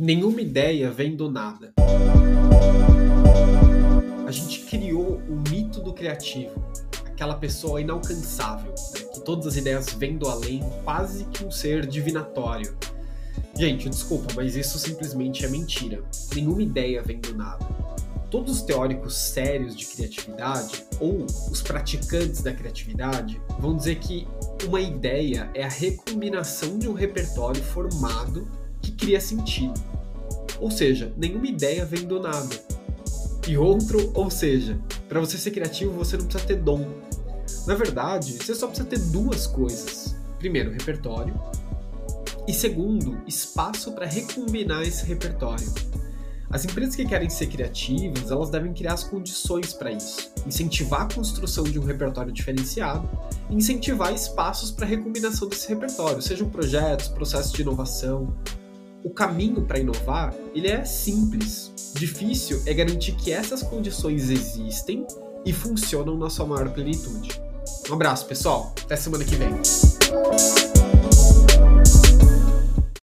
Nenhuma ideia vem do nada. A gente criou o mito do criativo, aquela pessoa inalcançável, né? que todas as ideias vêm do além, quase que um ser divinatório. Gente, desculpa, mas isso simplesmente é mentira. Nenhuma ideia vem do nada. Todos os teóricos sérios de criatividade, ou os praticantes da criatividade, vão dizer que uma ideia é a recombinação de um repertório formado que cria sentido. Ou seja, nenhuma ideia vem do nada. E outro, ou seja, para você ser criativo você não precisa ter dom. Na verdade, você só precisa ter duas coisas. Primeiro, repertório. E segundo, espaço para recombinar esse repertório. As empresas que querem ser criativas, elas devem criar as condições para isso, incentivar a construção de um repertório diferenciado, incentivar espaços para recombinação desse repertório, sejam projetos, processos de inovação, o caminho para inovar ele é simples. Difícil é garantir que essas condições existem e funcionam na sua maior plenitude. Um abraço, pessoal. Até semana que vem.